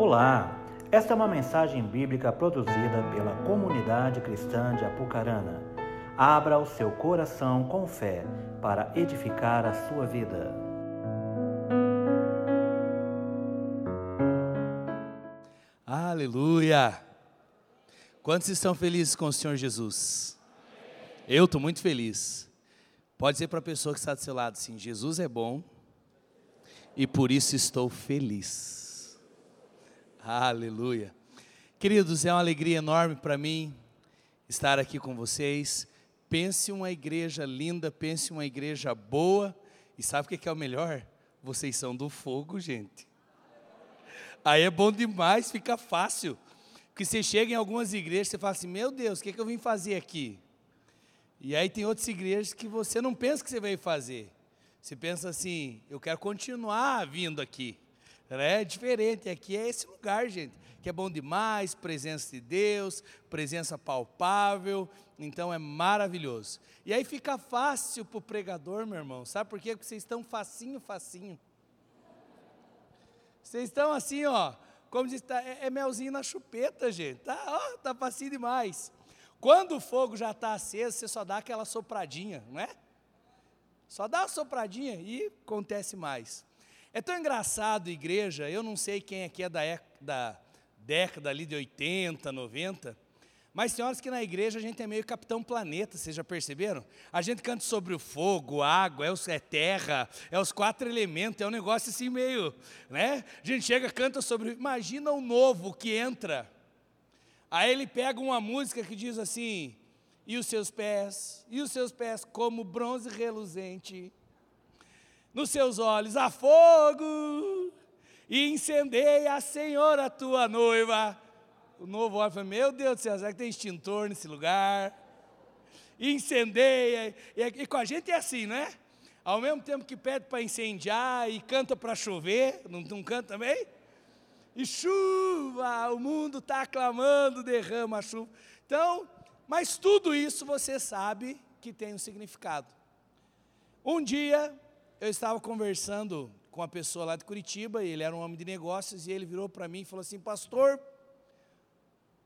Olá, esta é uma mensagem bíblica produzida pela comunidade cristã de Apucarana. Abra o seu coração com fé para edificar a sua vida. Aleluia! Quantos estão felizes com o Senhor Jesus? Eu estou muito feliz. Pode dizer para a pessoa que está do seu lado assim: Jesus é bom e por isso estou feliz. Aleluia. Queridos, é uma alegria enorme para mim estar aqui com vocês. Pense uma igreja linda, pense uma igreja boa. E sabe o que é o melhor? Vocês são do fogo, gente. Aí é bom demais, fica fácil. Porque você chega em algumas igrejas, você fala assim: Meu Deus, o que, é que eu vim fazer aqui? E aí tem outras igrejas que você não pensa que você veio fazer. Você pensa assim, eu quero continuar vindo aqui. É diferente, aqui é esse lugar, gente, que é bom demais, presença de Deus, presença palpável, então é maravilhoso. E aí fica fácil para o pregador, meu irmão, sabe por quê? Porque vocês estão facinho, facinho. Vocês estão assim, ó, como diz, tá, é, é melzinho na chupeta, gente, tá, ó, tá facinho demais. Quando o fogo já está aceso, você só dá aquela sopradinha, não é? Só dá uma sopradinha e acontece mais. É tão engraçado, igreja, eu não sei quem aqui é da, da década ali de 80, 90, mas tem horas que na igreja a gente é meio capitão planeta, vocês já perceberam? A gente canta sobre o fogo, água, é, os, é terra, é os quatro elementos, é um negócio assim meio, né? A gente chega, canta sobre, imagina o novo que entra. Aí ele pega uma música que diz assim, e os seus pés, e os seus pés como bronze reluzente. Nos seus olhos há fogo, e incendeia a Senhora tua noiva. O novo olha fala, meu Deus do céu, será que tem extintor nesse lugar? E incendeia, e, e com a gente é assim, né? Ao mesmo tempo que pede para incendiar e canta para chover, não, não canta também? E chuva, o mundo está clamando, derrama a chuva. Então, mas tudo isso você sabe que tem um significado. Um dia eu estava conversando com uma pessoa lá de Curitiba, e ele era um homem de negócios, e ele virou para mim e falou assim: Pastor,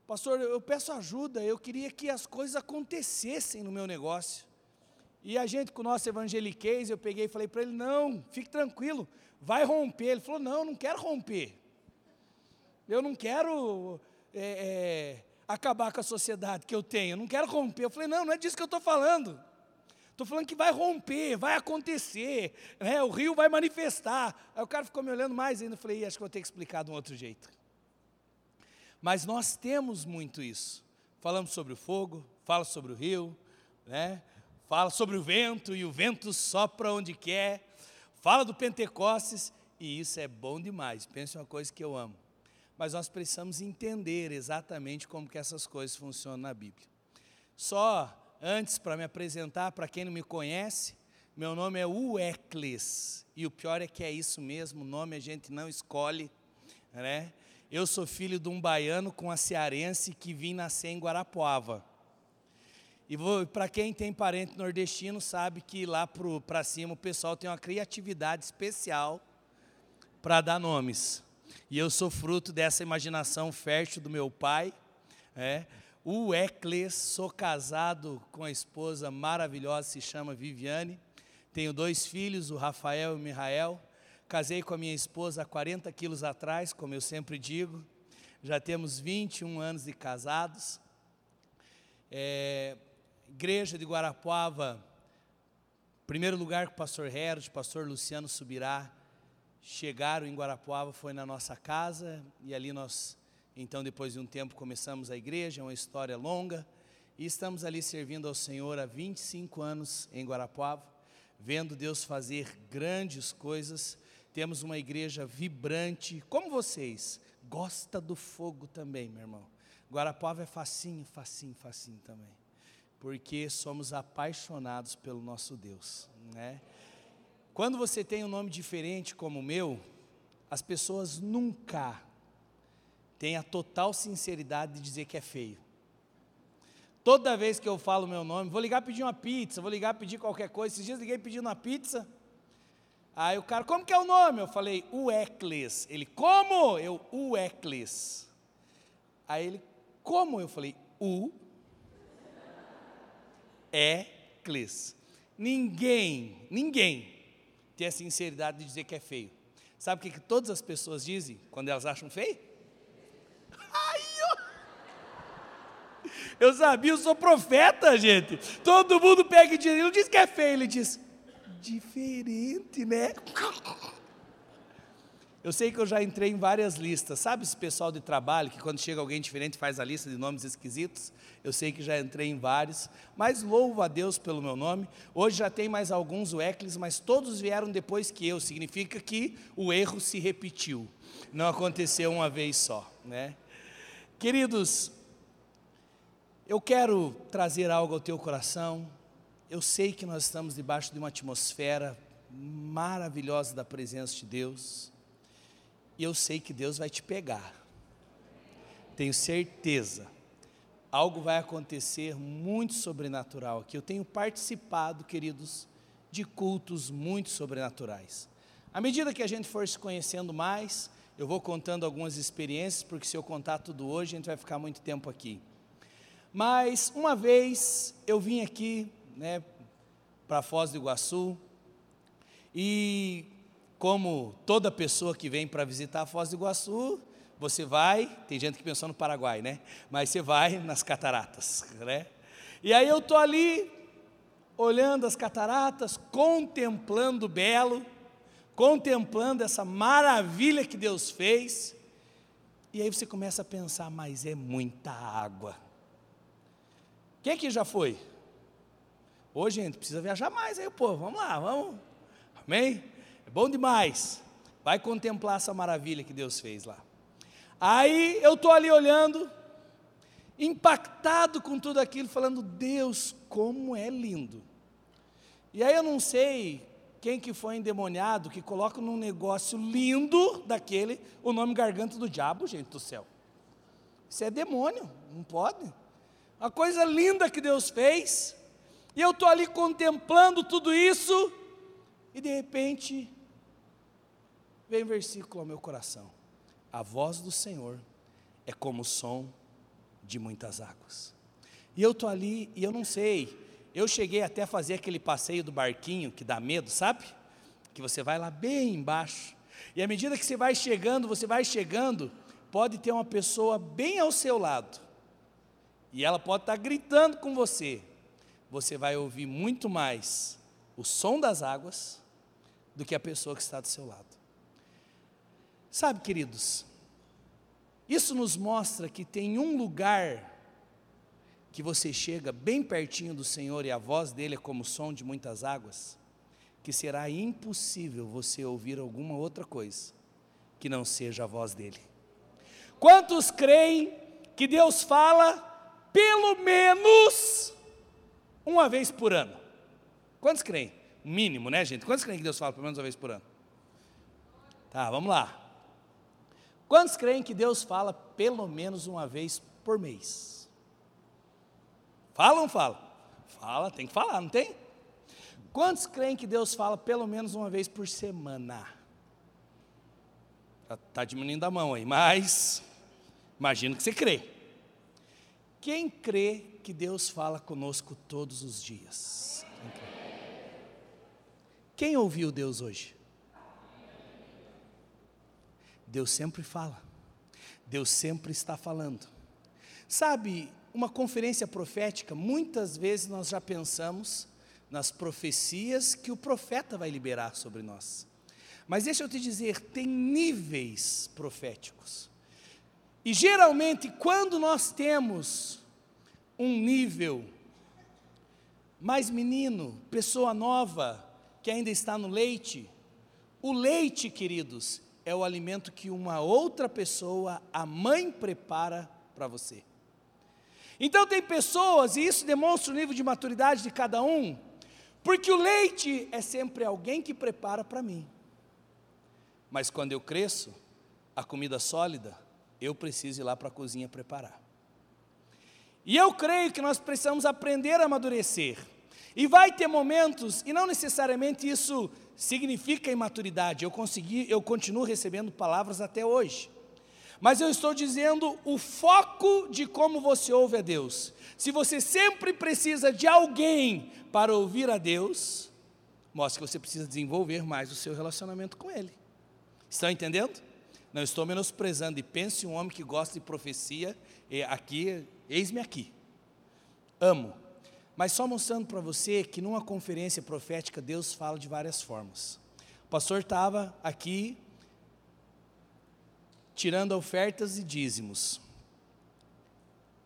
Pastor, eu peço ajuda, eu queria que as coisas acontecessem no meu negócio. E a gente, com o nosso evangeliquez, eu peguei e falei para ele: Não, fique tranquilo, vai romper. Ele falou: Não, não quero romper. Eu não quero. É, é, acabar com a sociedade que eu tenho, eu não quero romper. Eu falei, não, não é disso que eu estou falando. Estou falando que vai romper, vai acontecer, né? o rio vai manifestar. Aí o cara ficou me olhando mais ainda, eu falei, acho que vou ter que explicar de um outro jeito. Mas nós temos muito isso. Falamos sobre o fogo, fala sobre o rio, né? fala sobre o vento, e o vento sopra onde quer, fala do Pentecostes, e isso é bom demais. Pense uma coisa que eu amo mas nós precisamos entender exatamente como que essas coisas funcionam na Bíblia. Só antes para me apresentar, para quem não me conhece, meu nome é Uecles, e o pior é que é isso mesmo, o nome a gente não escolhe, né? Eu sou filho de um baiano com a cearense que vim nascer em Guarapuava. E para quem tem parente nordestino sabe que lá para cima o pessoal tem uma criatividade especial para dar nomes. E eu sou fruto dessa imaginação fértil do meu pai. É. O Ecles, sou casado com a esposa maravilhosa, se chama Viviane. Tenho dois filhos, o Rafael e o Mihael. Casei com a minha esposa há 40 quilos atrás, como eu sempre digo. Já temos 21 anos de casados. É, igreja de Guarapuava, primeiro lugar com o pastor Heros, pastor Luciano Subirá, chegaram em Guarapuava foi na nossa casa e ali nós, então depois de um tempo começamos a igreja, é uma história longa e estamos ali servindo ao Senhor há 25 anos em Guarapuava, vendo Deus fazer grandes coisas. Temos uma igreja vibrante, como vocês, gosta do fogo também, meu irmão. Guarapuava é facinho, facinho, facinho também, porque somos apaixonados pelo nosso Deus, né? Quando você tem um nome diferente como o meu, as pessoas nunca têm a total sinceridade de dizer que é feio. Toda vez que eu falo meu nome, vou ligar pedir uma pizza, vou ligar pedir qualquer coisa. Esses dias liguei pedindo uma pizza. Aí o cara, como que é o nome? Eu falei, Uecles. Ele, como? Eu, Uecles. Aí ele, como? Eu falei, U, Ecles. Ninguém, ninguém tem a sinceridade de dizer que é feio. Sabe o que, que todas as pessoas dizem quando elas acham feio? Eu... sabia, eu sou profeta, gente. Todo mundo pega e diz, ele não diz que é feio, ele diz, diferente, né? Eu sei que eu já entrei em várias listas. Sabe esse pessoal de trabalho que quando chega alguém diferente faz a lista de nomes esquisitos? Eu sei que já entrei em vários, mas louvo a Deus pelo meu nome. Hoje já tem mais alguns o Eclis, mas todos vieram depois que eu. Significa que o erro se repetiu. Não aconteceu uma vez só, né? Queridos, eu quero trazer algo ao teu coração. Eu sei que nós estamos debaixo de uma atmosfera maravilhosa da presença de Deus. E eu sei que Deus vai te pegar. Tenho certeza. Algo vai acontecer muito sobrenatural aqui. Eu tenho participado, queridos, de cultos muito sobrenaturais. À medida que a gente for se conhecendo mais, eu vou contando algumas experiências, porque se eu contar tudo hoje, a gente vai ficar muito tempo aqui. Mas uma vez eu vim aqui, né, para Foz do Iguaçu, e como toda pessoa que vem para visitar a Foz do Iguaçu, você vai, tem gente que pensou no Paraguai, né? Mas você vai nas cataratas, né? E aí eu estou ali, olhando as cataratas, contemplando o belo, contemplando essa maravilha que Deus fez, e aí você começa a pensar, mas é muita água. Quem que já foi? Ô gente, precisa viajar mais aí, povo, vamos lá, vamos. Amém? É bom demais. Vai contemplar essa maravilha que Deus fez lá. Aí eu estou ali olhando, impactado com tudo aquilo, falando, Deus, como é lindo. E aí eu não sei quem que foi endemoniado que coloca num negócio lindo daquele o nome garganta do diabo, gente do céu. Isso é demônio, não pode. A coisa linda que Deus fez, e eu estou ali contemplando tudo isso, e de repente Vem um versículo ao meu coração. A voz do Senhor é como o som de muitas águas. E eu estou ali e eu não sei. Eu cheguei até a fazer aquele passeio do barquinho que dá medo, sabe? Que você vai lá bem embaixo. E à medida que você vai chegando, você vai chegando, pode ter uma pessoa bem ao seu lado. E ela pode estar gritando com você. Você vai ouvir muito mais o som das águas do que a pessoa que está do seu lado. Sabe, queridos, isso nos mostra que tem um lugar que você chega bem pertinho do Senhor e a voz dele é como o som de muitas águas, que será impossível você ouvir alguma outra coisa que não seja a voz dele. Quantos creem que Deus fala pelo menos uma vez por ano? Quantos creem? Mínimo, né, gente? Quantos creem que Deus fala pelo menos uma vez por ano? Tá, vamos lá. Quantos creem que Deus fala pelo menos uma vez por mês? Fala ou não fala? Fala, tem que falar, não tem? Quantos creem que Deus fala pelo menos uma vez por semana? Está tá diminuindo a mão aí, mas imagino que você crê. Quem crê que Deus fala conosco todos os dias? Quem ouviu Deus hoje? Deus sempre fala. Deus sempre está falando. Sabe, uma conferência profética, muitas vezes nós já pensamos nas profecias que o profeta vai liberar sobre nós. Mas deixa eu te dizer, tem níveis proféticos. E geralmente, quando nós temos um nível mais menino, pessoa nova, que ainda está no leite, o leite, queridos, é o alimento que uma outra pessoa, a mãe, prepara para você. Então, tem pessoas, e isso demonstra o nível de maturidade de cada um, porque o leite é sempre alguém que prepara para mim. Mas quando eu cresço, a comida sólida, eu preciso ir lá para a cozinha preparar. E eu creio que nós precisamos aprender a amadurecer. E vai ter momentos, e não necessariamente isso significa imaturidade. Eu consegui, eu continuo recebendo palavras até hoje. Mas eu estou dizendo o foco de como você ouve a Deus. Se você sempre precisa de alguém para ouvir a Deus, mostra que você precisa desenvolver mais o seu relacionamento com Ele. Estão entendendo? Não estou menosprezando. E pense um homem que gosta de profecia, e aqui, eis-me aqui. Amo. Mas só mostrando para você que numa conferência profética Deus fala de várias formas. O pastor estava aqui tirando ofertas e dízimos.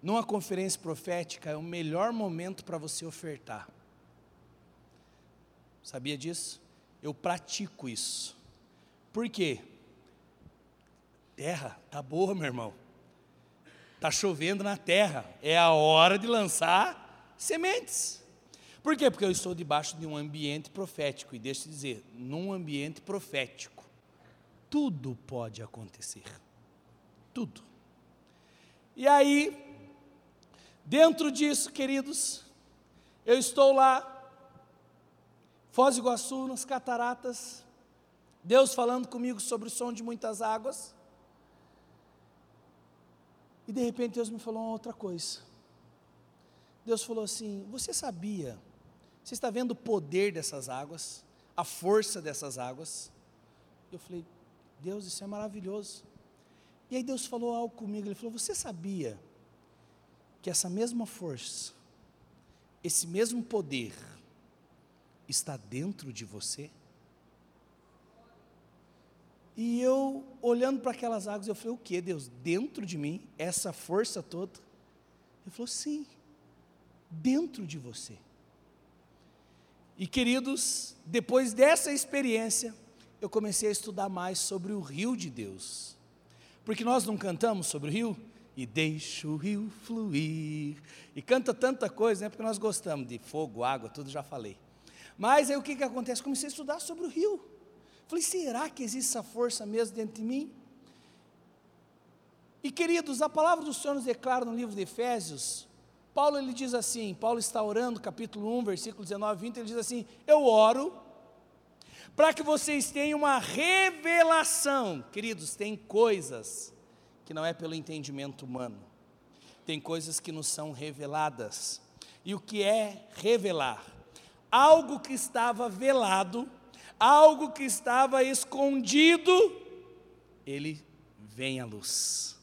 Numa conferência profética é o melhor momento para você ofertar. Sabia disso? Eu pratico isso. Por quê? Terra tá boa, meu irmão. Tá chovendo na terra. É a hora de lançar sementes. Por quê? Porque eu estou debaixo de um ambiente profético. E deixa eu dizer, num ambiente profético tudo pode acontecer. Tudo. E aí, dentro disso, queridos, eu estou lá, Foz do Iguaçu, nas cataratas, Deus falando comigo sobre o som de muitas águas. E de repente Deus me falou uma outra coisa. Deus falou assim: Você sabia? Você está vendo o poder dessas águas, a força dessas águas? Eu falei: Deus, isso é maravilhoso. E aí Deus falou algo comigo, ele falou: "Você sabia que essa mesma força, esse mesmo poder está dentro de você?" E eu, olhando para aquelas águas, eu falei: "O que, Deus? Dentro de mim, essa força toda?" Ele falou: "Sim, dentro de você." E queridos, depois dessa experiência, eu comecei a estudar mais sobre o rio de Deus. Porque nós não cantamos sobre o rio? E deixa o rio fluir. E canta tanta coisa, né? Porque nós gostamos de fogo, água, tudo já falei. Mas aí o que, que acontece? Comecei a estudar sobre o rio. Falei, será que existe essa força mesmo dentro de mim? E queridos, a palavra do Senhor nos declara no livro de Efésios, Paulo ele diz assim, Paulo está orando, capítulo 1, versículo 19, 20, ele diz assim: Eu oro para que vocês tenham uma revelação. Queridos, tem coisas que não é pelo entendimento humano, tem coisas que nos são reveladas. E o que é revelar? Algo que estava velado, algo que estava escondido, ele vem à luz.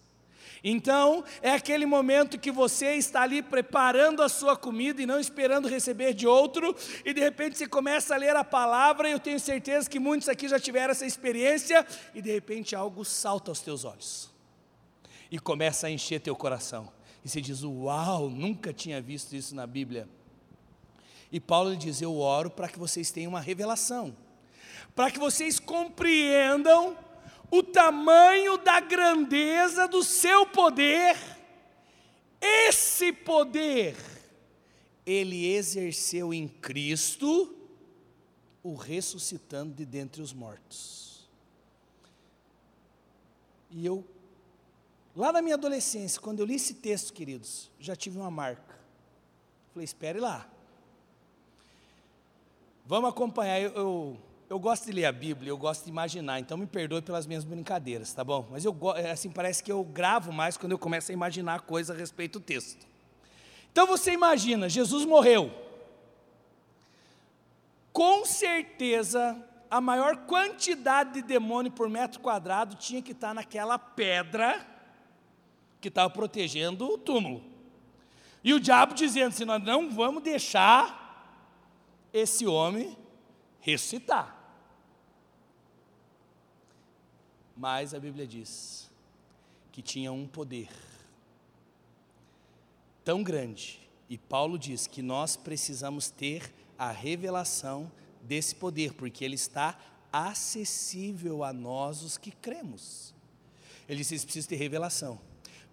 Então, é aquele momento que você está ali preparando a sua comida e não esperando receber de outro, e de repente você começa a ler a palavra, e eu tenho certeza que muitos aqui já tiveram essa experiência, e de repente algo salta aos teus olhos, e começa a encher teu coração, e você diz: Uau, nunca tinha visto isso na Bíblia. E Paulo diz: Eu oro para que vocês tenham uma revelação, para que vocês compreendam o tamanho da grandeza do seu poder, esse poder, ele exerceu em Cristo, o ressuscitando de dentre os mortos. E eu, lá na minha adolescência, quando eu li esse texto, queridos, já tive uma marca. Falei, espere lá. Vamos acompanhar. Eu, eu eu gosto de ler a Bíblia, eu gosto de imaginar, então me perdoe pelas minhas brincadeiras, tá bom? Mas eu é, assim parece que eu gravo mais quando eu começo a imaginar coisas a respeito do texto. Então você imagina, Jesus morreu. Com certeza, a maior quantidade de demônio por metro quadrado tinha que estar naquela pedra que estava protegendo o túmulo. E o diabo dizendo assim: nós não vamos deixar esse homem ressuscitar. Mas a Bíblia diz que tinha um poder tão grande, e Paulo diz que nós precisamos ter a revelação desse poder, porque ele está acessível a nós os que cremos. Ele disse: precisa ter revelação,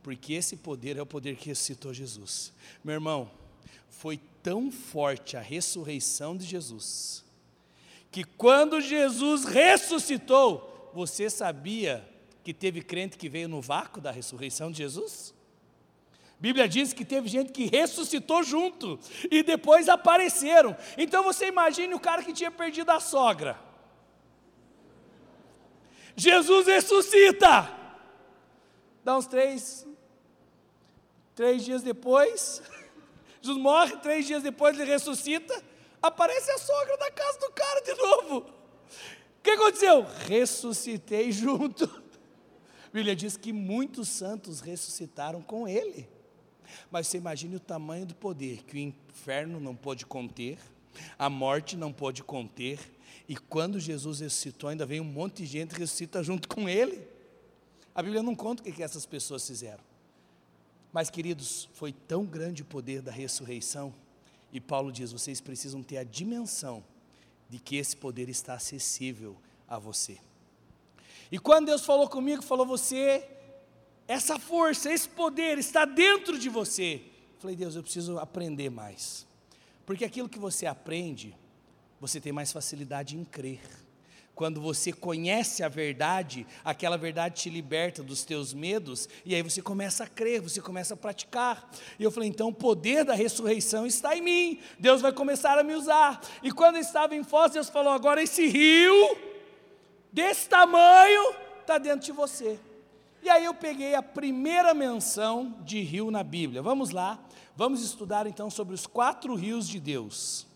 porque esse poder é o poder que ressuscitou Jesus. Meu irmão, foi tão forte a ressurreição de Jesus, que quando Jesus ressuscitou, você sabia que teve crente que veio no vácuo da ressurreição de Jesus? Bíblia diz que teve gente que ressuscitou junto e depois apareceram. Então você imagine o cara que tinha perdido a sogra. Jesus ressuscita. Dá uns três, três dias depois, Jesus morre, três dias depois ele ressuscita, aparece a sogra da casa do cara de novo. O que aconteceu? Ressuscitei junto. A Bíblia diz que muitos santos ressuscitaram com ele. Mas você imagine o tamanho do poder que o inferno não pôde conter, a morte não pôde conter, e quando Jesus ressuscitou, ainda vem um monte de gente ressuscita junto com ele. A Bíblia não conta o que essas pessoas fizeram. Mas, queridos, foi tão grande o poder da ressurreição, e Paulo diz: vocês precisam ter a dimensão de que esse poder está acessível a você. E quando Deus falou comigo, falou: você essa força, esse poder está dentro de você. Falei, Deus, eu preciso aprender mais. Porque aquilo que você aprende, você tem mais facilidade em crer. Quando você conhece a verdade, aquela verdade te liberta dos teus medos, e aí você começa a crer, você começa a praticar. E eu falei, então o poder da ressurreição está em mim, Deus vai começar a me usar. E quando eu estava em Foz, Deus falou: agora esse rio, desse tamanho, está dentro de você. E aí eu peguei a primeira menção de rio na Bíblia. Vamos lá, vamos estudar então sobre os quatro rios de Deus.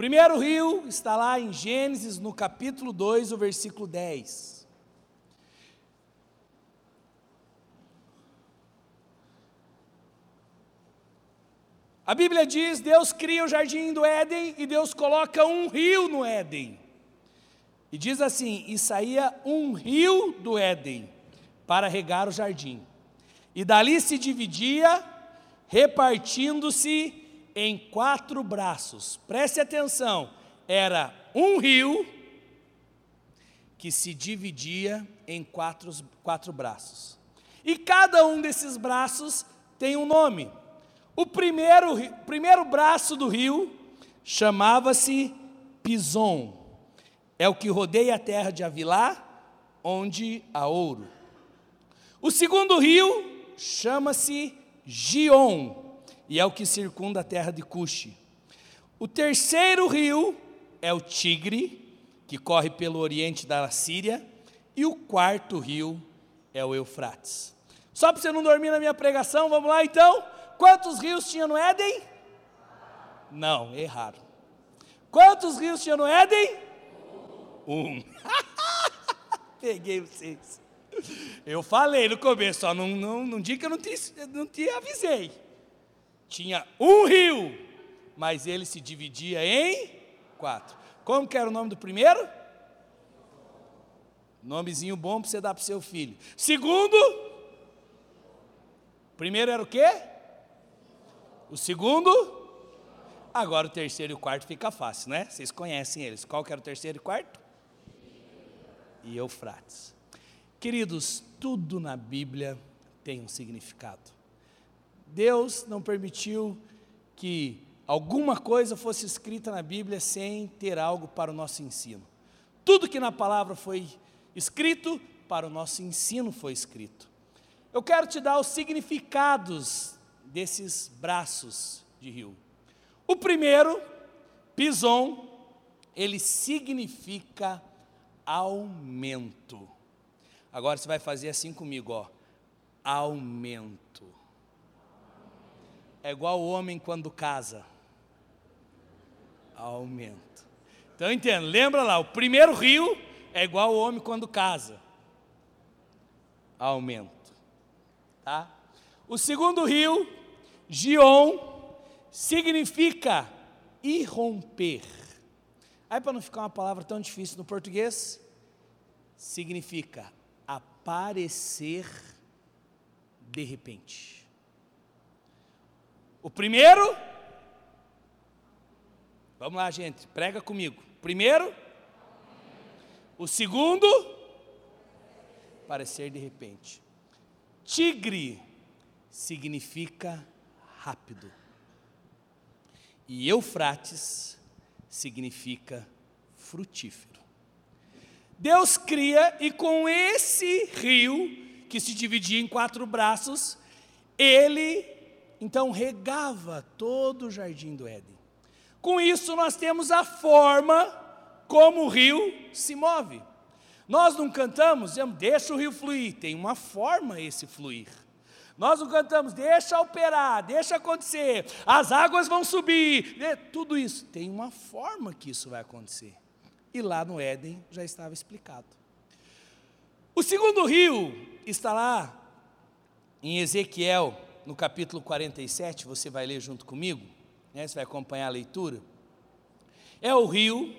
Primeiro rio está lá em Gênesis, no capítulo 2, o versículo 10. A Bíblia diz: Deus cria o jardim do Éden e Deus coloca um rio no Éden. E diz assim: E saía um rio do Éden para regar o jardim. E dali se dividia, repartindo-se em quatro braços. Preste atenção: era um rio que se dividia em quatro, quatro braços. E cada um desses braços tem um nome. O primeiro, primeiro braço do rio chamava-se Pison é o que rodeia a terra de Avilá, onde há ouro. O segundo rio chama-se Gion, e é o que circunda a terra de Cuxi. O terceiro rio é o Tigre, que corre pelo oriente da Síria, e o quarto rio é o Eufrates. Só para você não dormir na minha pregação, vamos lá então? Quantos rios tinha no Éden? Não, erraram. Quantos rios tinha no Éden? Um. Peguei vocês. Eu falei no começo, só não, não, não diga que eu não te, não te avisei. Tinha um rio, mas ele se dividia em quatro. Como que era o nome do primeiro? Nomezinho bom para você dar para seu filho. Segundo, primeiro era o quê? O segundo, agora o terceiro e o quarto fica fácil, né? Vocês conhecem eles. Qual que era o terceiro e quarto? e Eufrates. Queridos, tudo na Bíblia tem um significado. Deus não permitiu que alguma coisa fosse escrita na Bíblia sem ter algo para o nosso ensino. Tudo que na palavra foi escrito, para o nosso ensino foi escrito. Eu quero te dar os significados desses braços de rio. O primeiro, Pison, ele significa aumento. Agora você vai fazer assim comigo, ó. Aumento. É igual o homem quando casa. Aumento. Então entenda, lembra lá, o primeiro rio é igual o homem quando casa. Aumento. Tá? O segundo rio, Gion, significa irromper. Aí, para não ficar uma palavra tão difícil no português, significa aparecer de repente. O primeiro, vamos lá, gente, prega comigo. Primeiro, o segundo, aparecer de repente. Tigre significa rápido. E Eufrates significa frutífero. Deus cria e com esse rio, que se dividia em quatro braços, Ele então regava todo o jardim do Éden. Com isso, nós temos a forma como o rio se move. Nós não cantamos, dizemos, deixa o rio fluir, tem uma forma esse fluir. Nós não cantamos, deixa operar, deixa acontecer, as águas vão subir, tudo isso. Tem uma forma que isso vai acontecer. E lá no Éden já estava explicado. O segundo rio está lá em Ezequiel, no capítulo 47, você vai ler junto comigo, né, você vai acompanhar a leitura. É o rio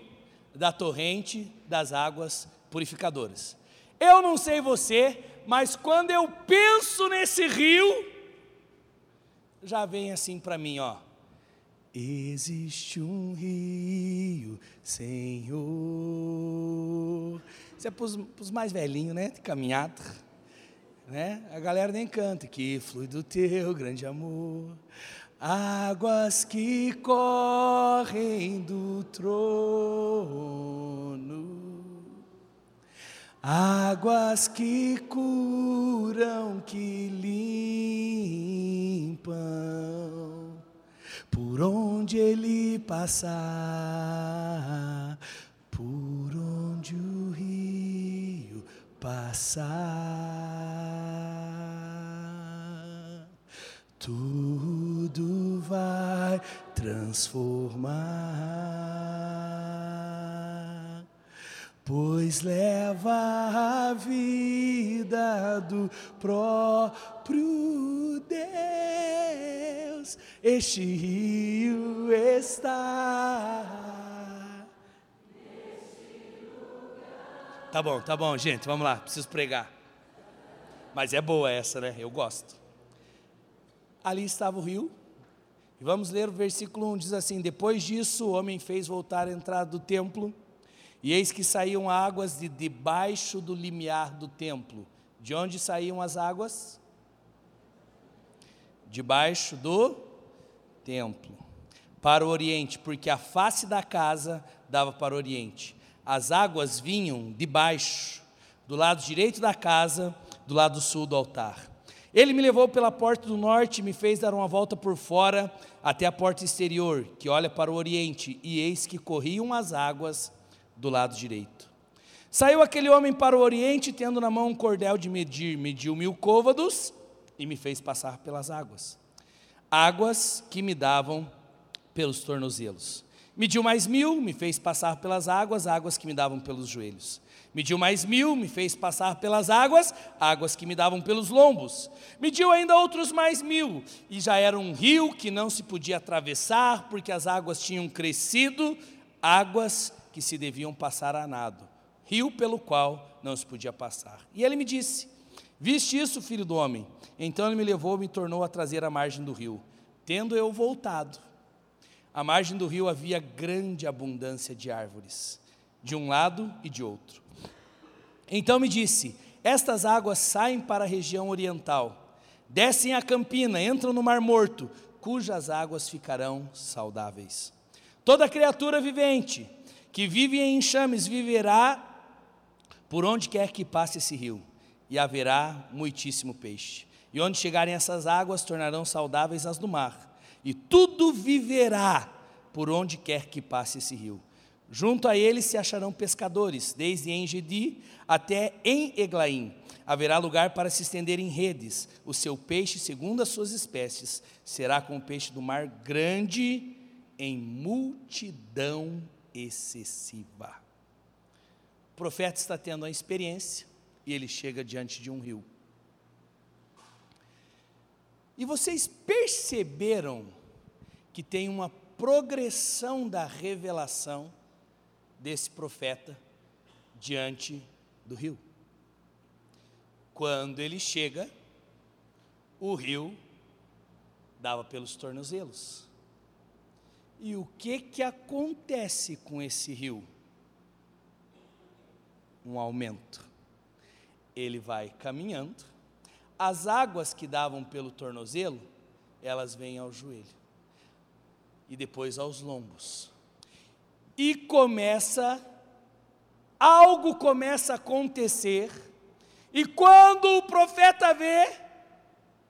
da torrente das águas purificadoras. Eu não sei você, mas quando eu penso nesse rio, já vem assim para mim, ó. Existe um rio, Senhor. Isso é para os mais velhinhos, né? De caminhada. Né? A galera nem canta. Que flui do teu grande amor. Águas que correm do trono Águas que curam, que limpam, por onde ele passar, por onde o rio passar, tudo vai transformar pois leva a vida do próprio Deus. Este rio está. Tá bom, tá bom, gente, vamos lá, preciso pregar. Mas é boa essa, né? Eu gosto. Ali estava o rio, e vamos ler o versículo 1: diz assim: Depois disso, o homem fez voltar a entrada do templo e eis que saíam águas de debaixo do limiar do templo. De onde saíam as águas? Debaixo do templo. Para o oriente, porque a face da casa dava para o oriente. As águas vinham de baixo, do lado direito da casa, do lado sul do altar. Ele me levou pela porta do norte e me fez dar uma volta por fora até a porta exterior, que olha para o oriente, e eis que corriam as águas do lado direito. Saiu aquele homem para o oriente, tendo na mão um cordel de medir, mediu mil côvados e me fez passar pelas águas. Águas que me davam pelos tornozelos. Mediu mais mil, me fez passar pelas águas, águas que me davam pelos joelhos. Mediu mais mil, me fez passar pelas águas, águas que me davam pelos lombos. Mediu ainda outros mais mil, e já era um rio que não se podia atravessar, porque as águas tinham crescido, águas que se deviam passar a nado, rio pelo qual não se podia passar. E ele me disse: Viste isso, filho do homem? Então ele me levou e me tornou a trazer à margem do rio. Tendo eu voltado, à margem do rio havia grande abundância de árvores, de um lado e de outro. Então me disse: Estas águas saem para a região oriental, descem a campina, entram no Mar Morto, cujas águas ficarão saudáveis. Toda criatura vivente, que vive em enxames viverá por onde quer que passe esse rio, e haverá muitíssimo peixe. E onde chegarem essas águas, tornarão saudáveis as do mar, e tudo viverá por onde quer que passe esse rio. Junto a ele se acharão pescadores, desde Engedi até em Eglaim. Haverá lugar para se estender em redes. O seu peixe, segundo as suas espécies, será como o peixe do mar grande em multidão excessiva. O profeta está tendo uma experiência e ele chega diante de um rio. E vocês perceberam que tem uma progressão da revelação desse profeta diante do rio. Quando ele chega, o rio dava pelos tornozelos. E o que que acontece com esse rio? Um aumento. Ele vai caminhando, as águas que davam pelo tornozelo, elas vêm ao joelho e depois aos lombos. E começa algo começa a acontecer, e quando o profeta vê,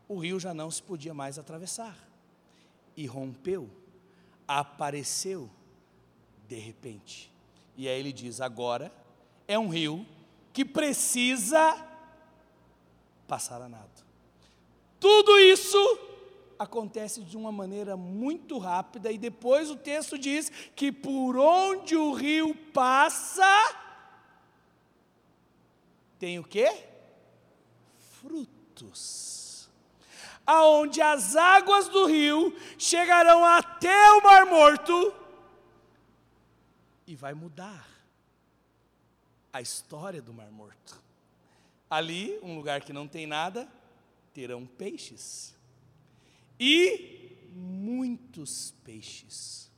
o rio já não se podia mais atravessar. E rompeu, apareceu de repente. E aí ele diz: agora é um rio que precisa passar a nado. Tudo isso acontece de uma maneira muito rápida, e depois o texto diz que por onde o rio passa, tem o que? Frutos. Aonde as águas do rio chegarão até o Mar Morto e vai mudar a história do Mar Morto. Ali, um lugar que não tem nada, terão peixes. E muitos peixes.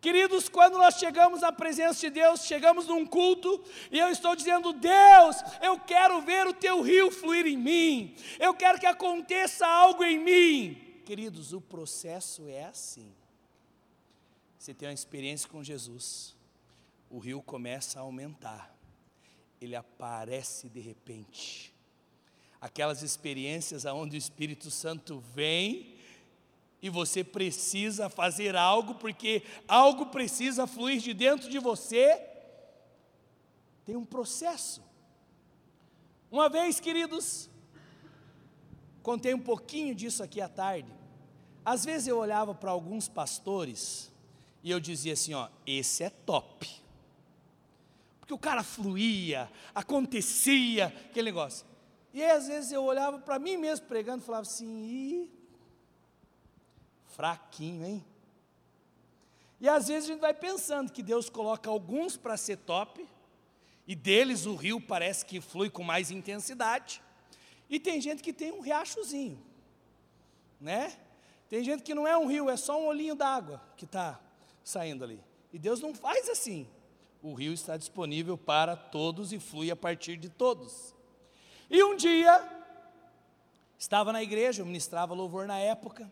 Queridos, quando nós chegamos à presença de Deus, chegamos num culto e eu estou dizendo: Deus, eu quero ver o teu rio fluir em mim, eu quero que aconteça algo em mim. Queridos, o processo é assim. Você tem uma experiência com Jesus, o rio começa a aumentar, ele aparece de repente. Aquelas experiências onde o Espírito Santo vem e você precisa fazer algo, porque algo precisa fluir de dentro de você, tem um processo. Uma vez, queridos, contei um pouquinho disso aqui à tarde. Às vezes eu olhava para alguns pastores e eu dizia assim: ó, esse é top. Porque o cara fluía, acontecia, aquele negócio. E aí, às vezes eu olhava para mim mesmo pregando e falava assim: Ih, Fraquinho, hein? E às vezes a gente vai pensando que Deus coloca alguns para ser top, e deles o rio parece que flui com mais intensidade, e tem gente que tem um riachozinho, né? Tem gente que não é um rio, é só um olhinho d'água que está saindo ali. E Deus não faz assim. O rio está disponível para todos e flui a partir de todos. E um dia, estava na igreja, eu ministrava louvor na época,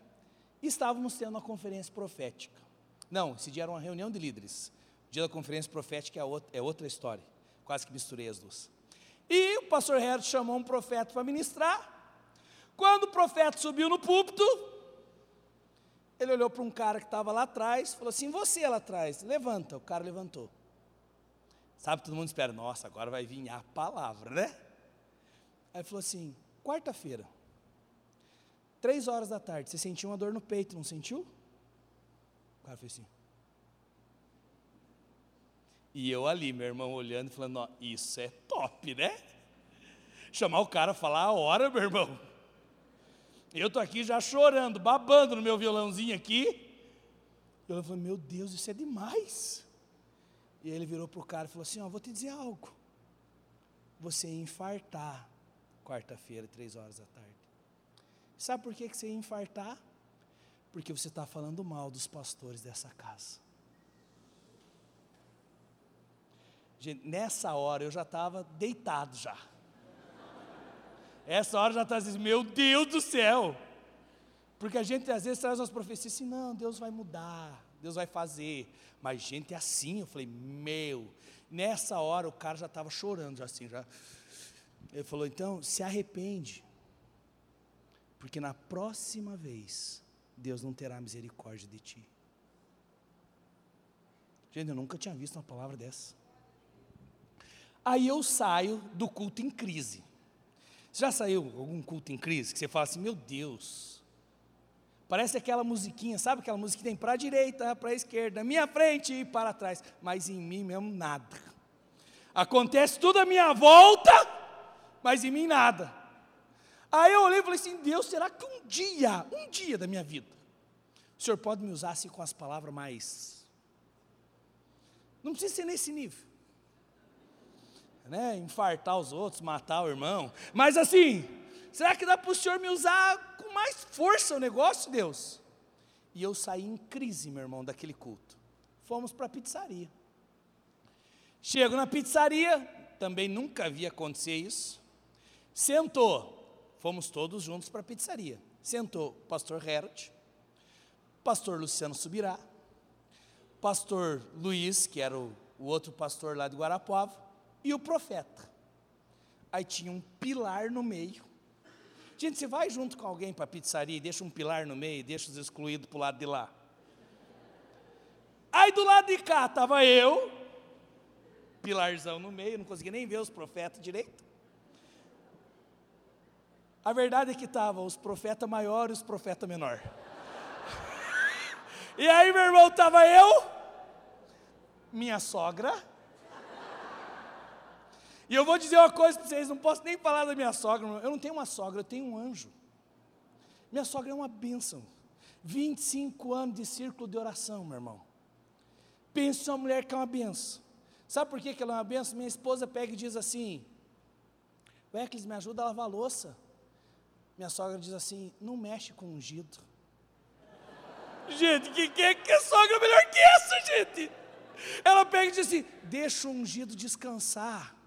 e estávamos tendo uma conferência profética. Não, esse dia era uma reunião de líderes. O dia da conferência profética é outra, é outra história. Quase que misturei as duas. E o pastor Herod chamou um profeta para ministrar. Quando o profeta subiu no púlpito, ele olhou para um cara que estava lá atrás, falou assim: Você lá atrás, levanta. O cara levantou. Sabe, todo mundo espera, nossa, agora vai vir a palavra, né? Aí falou assim: Quarta-feira, Três horas da tarde, você sentiu uma dor no peito, não sentiu? O cara fez assim. E eu ali, meu irmão, olhando e falando, ó, isso é top, né? Chamar o cara, falar a hora, meu irmão. Eu tô aqui já chorando, babando no meu violãozinho aqui. Eu falei, meu Deus, isso é demais. E ele virou para o cara e falou assim: Ó, vou te dizer algo. Você ia infartar quarta-feira, três horas da tarde. Sabe por que, que você ia infartar? Porque você está falando mal dos pastores dessa casa. Gente, nessa hora eu já estava deitado já. Essa hora já estava dizendo, meu Deus do céu. Porque a gente às vezes traz umas profecias assim, não, Deus vai mudar, Deus vai fazer. Mas gente é assim, eu falei, meu. Nessa hora o cara já estava chorando, já assim, já. Ele falou, então se arrepende. Porque na próxima vez, Deus não terá misericórdia de ti. Gente, eu nunca tinha visto uma palavra dessa. Aí eu saio do culto em crise. Você já saiu algum culto em crise que você fala assim, meu Deus, parece aquela musiquinha, sabe aquela música que tem para a direita, para a esquerda, minha frente e para trás, mas em mim mesmo nada. Acontece tudo à minha volta, mas em mim nada. Aí eu olhei e falei assim: Deus, será que um dia, um dia da minha vida, o Senhor pode me usar assim com as palavras mais. Não precisa ser nesse nível. Né? Infartar os outros, matar o irmão. Mas assim, será que dá para o Senhor me usar mais força o negócio, Deus? E eu saí em crise, meu irmão, daquele culto. Fomos para a pizzaria. Chego na pizzaria, também nunca vi acontecer isso. Sentou Fomos todos juntos para a pizzaria. Sentou pastor Herod, pastor Luciano Subirá, pastor Luiz, que era o, o outro pastor lá de Guarapuava, e o profeta. Aí tinha um pilar no meio, Gente, você vai junto com alguém para a pizzaria e deixa um pilar no meio, deixa os excluídos para o lado de lá. Aí do lado de cá estava eu, pilarzão no meio, não conseguia nem ver os profetas direito. A verdade é que estavam os profetas maiores e os profetas menores. e aí, meu irmão, estava eu, minha sogra. E eu vou dizer uma coisa para vocês, não posso nem falar da minha sogra. Eu não tenho uma sogra, eu tenho um anjo. Minha sogra é uma bênção. 25 anos de círculo de oração, meu irmão. Pense uma mulher que é uma benção. Sabe por que ela é uma benção? Minha esposa pega e diz assim: Weckles, me ajuda a lavar a louça. Minha sogra diz assim: não mexe com ungido. gente, que, que, que sogra melhor que essa, gente? Ela pega e diz assim: deixa o ungido descansar.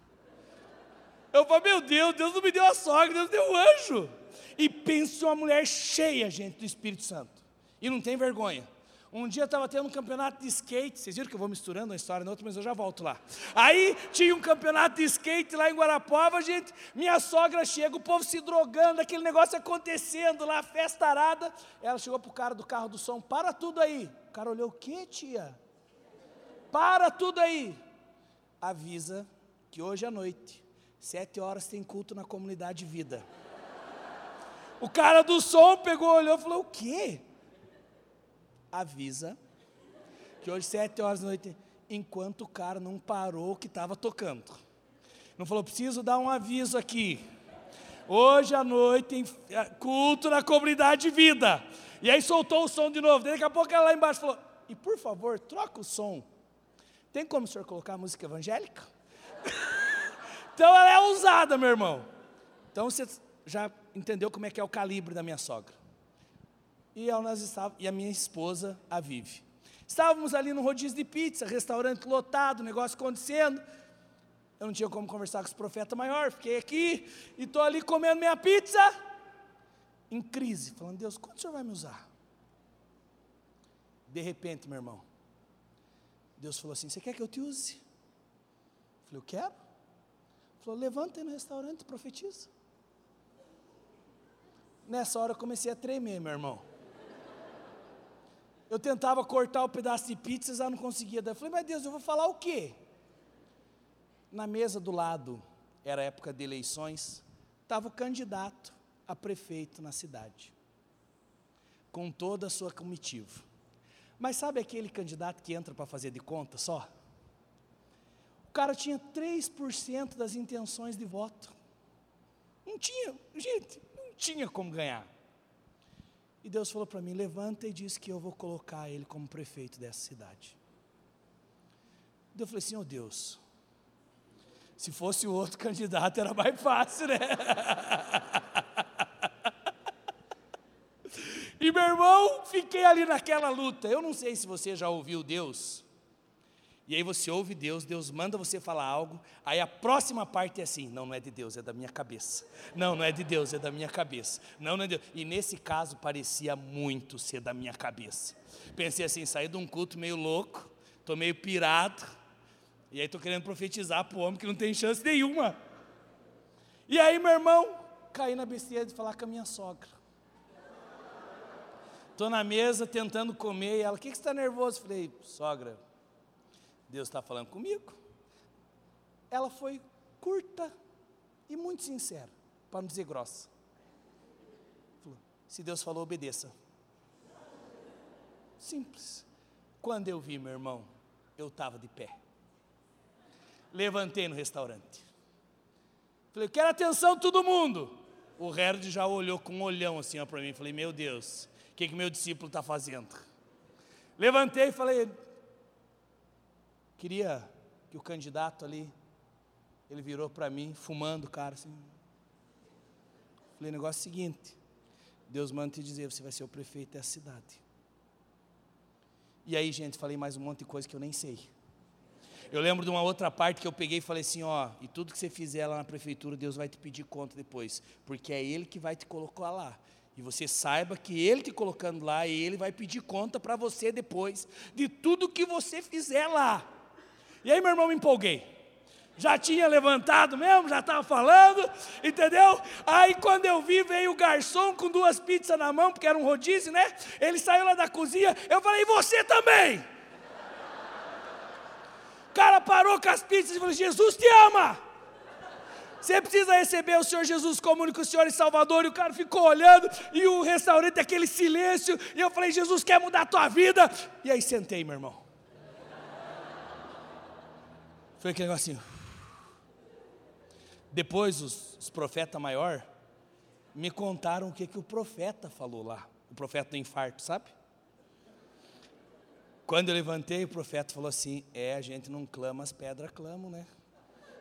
Eu falo, meu Deus, Deus não me deu a sogra, Deus deu o anjo. E pensa uma mulher cheia, gente, do Espírito Santo. E não tem vergonha. Um dia estava tendo um campeonato de skate, vocês viram que eu vou misturando uma história na outra, mas eu já volto lá. Aí tinha um campeonato de skate lá em Guarapova, gente, minha sogra chega, o povo se drogando, aquele negócio acontecendo lá, festa arada. Ela chegou pro cara do carro do som, para tudo aí. O cara olhou, o que tia? Para tudo aí. Avisa que hoje à noite, sete horas tem culto na comunidade vida. O cara do som pegou, olhou e falou, o quê? avisa que hoje, sete horas da noite, enquanto o cara não parou que estava tocando. Não falou, preciso dar um aviso aqui. Hoje à noite tem é, culto na comunidade de vida. E aí soltou o som de novo. Daqui a pouco ela lá embaixo falou: E por favor, troca o som. Tem como o senhor colocar música evangélica? então ela é ousada, meu irmão. Então você já entendeu como é que é o calibre da minha sogra e, nós estávamos, e a minha esposa, a Vive. Estávamos ali no rodízio de pizza, restaurante lotado, negócio acontecendo. Eu não tinha como conversar com os profetas maior, fiquei aqui e estou ali comendo minha pizza, em crise, falando, Deus, quando o Senhor vai me usar? De repente, meu irmão, Deus falou assim: Você quer que eu te use? Eu falei, eu quero. Falou, levanta aí no restaurante e profetiza. Nessa hora eu comecei a tremer, meu irmão. Eu tentava cortar o pedaço de pizza, já não conseguia. Daí eu falei, mas Deus, eu vou falar o quê? Na mesa do lado, era época de eleições, estava o candidato a prefeito na cidade, com toda a sua comitiva. Mas sabe aquele candidato que entra para fazer de conta só? Cara tinha 3% das intenções de voto. Não tinha, gente, não tinha como ganhar. E Deus falou para mim: levanta e diz que eu vou colocar ele como prefeito dessa cidade. Eu falei assim: oh Deus, se fosse o outro candidato era mais fácil, né? e meu irmão, fiquei ali naquela luta. Eu não sei se você já ouviu Deus e aí você ouve Deus, Deus manda você falar algo, aí a próxima parte é assim: não, não é de Deus, é da minha cabeça. Não, não é de Deus, é da minha cabeça. Não, não é de Deus. E nesse caso parecia muito ser da minha cabeça. Pensei assim: saí de um culto meio louco, estou meio pirado, e aí estou querendo profetizar para o homem que não tem chance nenhuma. E aí, meu irmão, caí na besteira de falar com a minha sogra. Estou na mesa tentando comer, e ela: o que, que você está nervoso? Falei: sogra Deus está falando comigo. Ela foi curta e muito sincera, para não dizer grossa. Falou, se Deus falou, obedeça. Simples. Quando eu vi meu irmão, eu estava de pé. Levantei no restaurante. Falei, quero atenção todo mundo. O Herd já olhou com um olhão assim para mim. Falei, meu Deus, o que, que meu discípulo está fazendo? Levantei e falei, Queria que o candidato ali, ele virou para mim, fumando, cara, assim. Falei, negócio é o seguinte, Deus manda te dizer, você vai ser o prefeito dessa cidade. E aí, gente, falei mais um monte de coisa que eu nem sei. Eu lembro de uma outra parte que eu peguei e falei assim, ó, e tudo que você fizer lá na prefeitura, Deus vai te pedir conta depois, porque é Ele que vai te colocar lá. E você saiba que Ele te colocando lá, e Ele vai pedir conta para você depois de tudo que você fizer lá. E aí, meu irmão, me empolguei. Já tinha levantado mesmo, já estava falando, entendeu? Aí quando eu vi, veio o garçom com duas pizzas na mão, porque era um rodízio, né? Ele saiu lá da cozinha, eu falei, e você também? O cara parou com as pizzas e falou: Jesus te ama. Você precisa receber o Senhor Jesus como único Senhor e Salvador. E o cara ficou olhando, e o restaurante, aquele silêncio. E eu falei: Jesus quer mudar a tua vida. E aí sentei, meu irmão. Foi aquele negocinho. Depois, os, os profetas maior me contaram o que, que o profeta falou lá. O profeta do infarto, sabe? Quando eu levantei, o profeta falou assim: É, a gente não clama, as pedras clamam, né?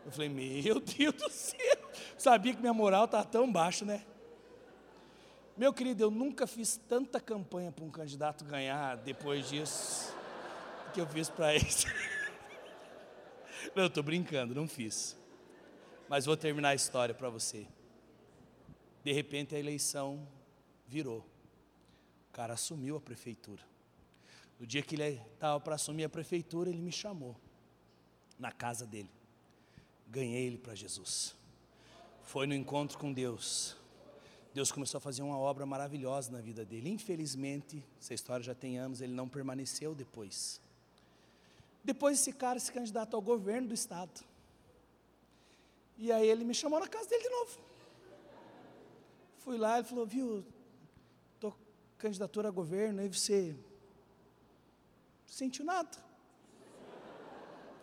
Eu falei: Meu Deus do céu, sabia que minha moral está tão baixa, né? Meu querido, eu nunca fiz tanta campanha para um candidato ganhar depois disso que eu fiz para esse. Não, estou brincando, não fiz. Mas vou terminar a história para você. De repente a eleição virou. O cara assumiu a prefeitura. No dia que ele estava para assumir a prefeitura, ele me chamou na casa dele. Ganhei ele para Jesus. Foi no encontro com Deus. Deus começou a fazer uma obra maravilhosa na vida dele. Infelizmente, essa história já tem anos, ele não permaneceu depois. Depois esse cara se candidatou ao governo do estado. E aí ele me chamou na casa dele de novo. Fui lá, ele falou, viu, estou candidatura a governo, aí você sentiu nada.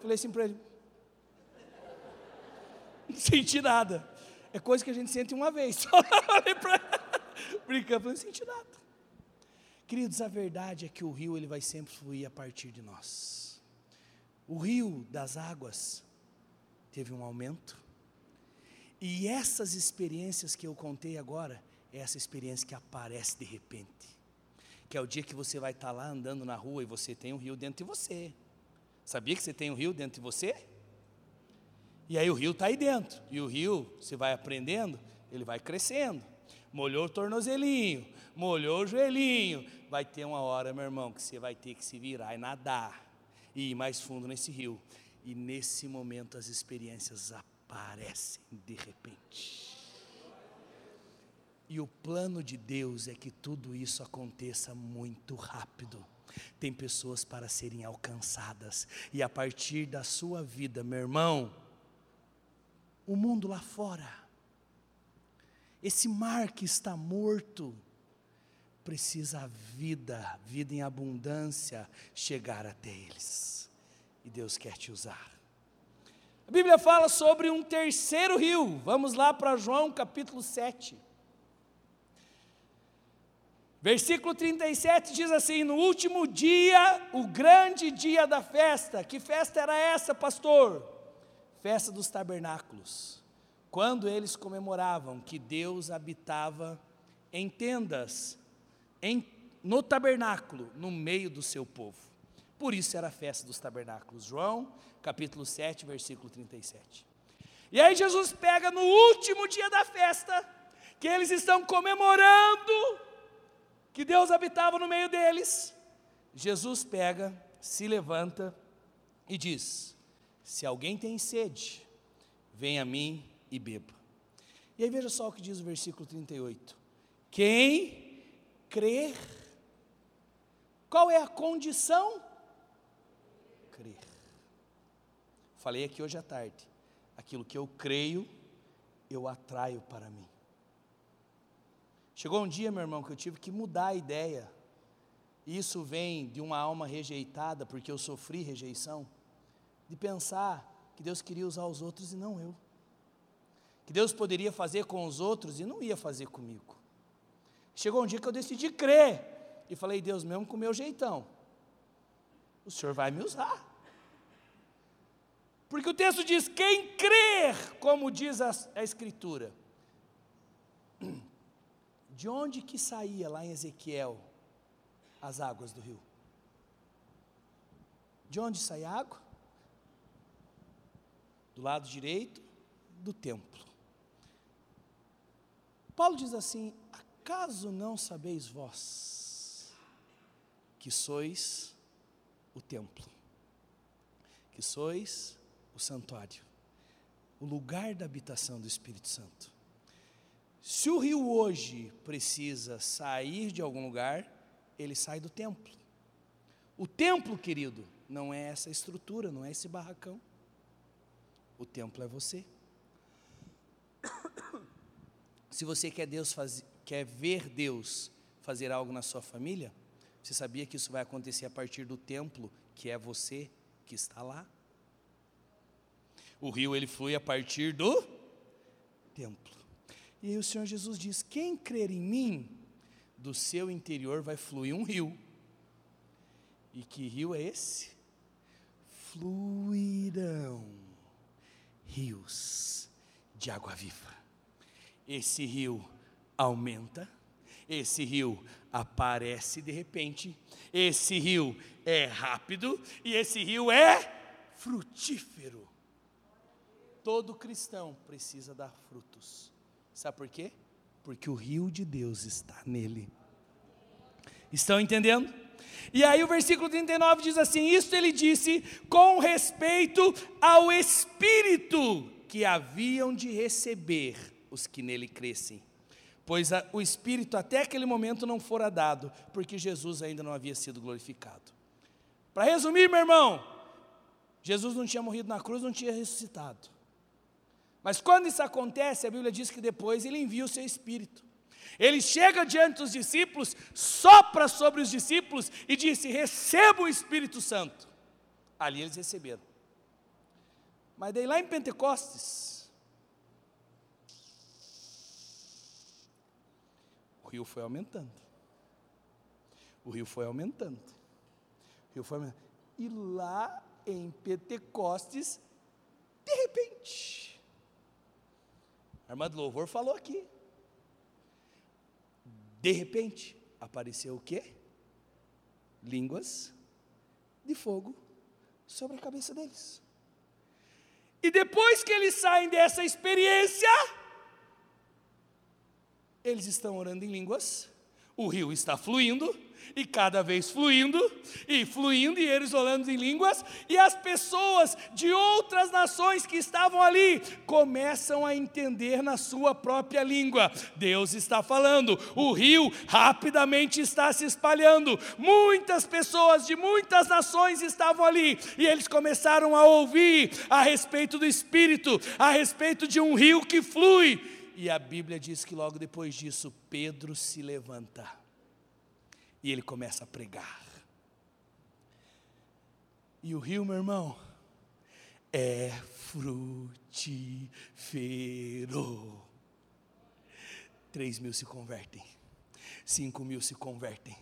Falei assim para ele: Não senti nada. É coisa que a gente sente uma vez. Brincando, falei, não senti nada. Queridos, a verdade é que o rio ele vai sempre fluir a partir de nós. O rio das águas teve um aumento. E essas experiências que eu contei agora, é essa experiência que aparece de repente que é o dia que você vai estar lá andando na rua e você tem um rio dentro de você. Sabia que você tem um rio dentro de você? E aí o rio está aí dentro. E o rio, você vai aprendendo, ele vai crescendo. Molhou o tornozelinho, molhou o joelhinho. Vai ter uma hora, meu irmão, que você vai ter que se virar e nadar. E ir mais fundo nesse rio. E nesse momento as experiências aparecem de repente. E o plano de Deus é que tudo isso aconteça muito rápido. Tem pessoas para serem alcançadas, e a partir da sua vida, meu irmão, o mundo lá fora, esse mar que está morto, precisa a vida, vida em abundância, chegar até eles. E Deus quer te usar. A Bíblia fala sobre um terceiro rio. Vamos lá para João capítulo 7. Versículo 37 diz assim: No último dia, o grande dia da festa. Que festa era essa, pastor? Festa dos tabernáculos. Quando eles comemoravam que Deus habitava em tendas, em, no tabernáculo, no meio do seu povo. Por isso era a festa dos tabernáculos. João, capítulo 7, versículo 37. E aí Jesus pega no último dia da festa, que eles estão comemorando que Deus habitava no meio deles, Jesus pega, se levanta e diz: Se alguém tem sede, venha a mim e beba. E aí veja só o que diz o versículo 38. Quem crer, qual é a condição? Crer. Falei aqui hoje à tarde. Aquilo que eu creio, eu atraio para mim. Chegou um dia, meu irmão, que eu tive que mudar a ideia. Isso vem de uma alma rejeitada, porque eu sofri rejeição, de pensar que Deus queria usar os outros e não eu. Que Deus poderia fazer com os outros e não ia fazer comigo. Chegou um dia que eu decidi crer e falei, Deus, mesmo com o meu jeitão, o Senhor vai me usar. Porque o texto diz: quem crer, como diz a, a Escritura, de onde que saía lá em Ezequiel as águas do rio? De onde sai a água? Do lado direito do templo. Paulo diz assim: Acaso não sabeis vós que sois o templo, que sois o santuário, o lugar da habitação do Espírito Santo. Se o rio hoje precisa sair de algum lugar, ele sai do templo. O templo, querido, não é essa estrutura, não é esse barracão. O templo é você. Se você quer Deus faz, quer ver Deus fazer algo na sua família, você sabia que isso vai acontecer a partir do templo, que é você que está lá? O rio ele flui a partir do templo. E aí o Senhor Jesus diz: Quem crer em mim, do seu interior vai fluir um rio. E que rio é esse? Fluirão rios de água viva. Esse rio aumenta, esse rio aparece de repente, esse rio é rápido e esse rio é frutífero. Todo cristão precisa dar frutos. Sabe por quê? Porque o rio de Deus está nele. Estão entendendo? E aí o versículo 39 diz assim: Isto ele disse com respeito ao Espírito que haviam de receber os que nele crescem. Pois a, o Espírito até aquele momento não fora dado, porque Jesus ainda não havia sido glorificado. Para resumir, meu irmão, Jesus não tinha morrido na cruz, não tinha ressuscitado. Mas quando isso acontece, a Bíblia diz que depois ele envia o seu Espírito. Ele chega diante dos discípulos, sopra sobre os discípulos e disse: Receba o Espírito Santo. Ali eles receberam. Mas daí lá em Pentecostes, o rio foi aumentando. O rio foi aumentando. O rio foi aumentando. E lá em Pentecostes, de repente, a irmã do louvor falou aqui. De repente, apareceu o quê? Línguas de fogo sobre a cabeça deles. E depois que eles saem dessa experiência, eles estão orando em línguas, o rio está fluindo, e cada vez fluindo, e fluindo, e eles orando em línguas, e as pessoas de outras nações que estavam ali começam a entender na sua própria língua. Deus está falando, o rio rapidamente está se espalhando, muitas pessoas de muitas nações estavam ali, e eles começaram a ouvir a respeito do Espírito, a respeito de um rio que flui. E a Bíblia diz que logo depois disso, Pedro se levanta e ele começa a pregar. E o rio, meu irmão, é frutífero. Três mil se convertem, cinco mil se convertem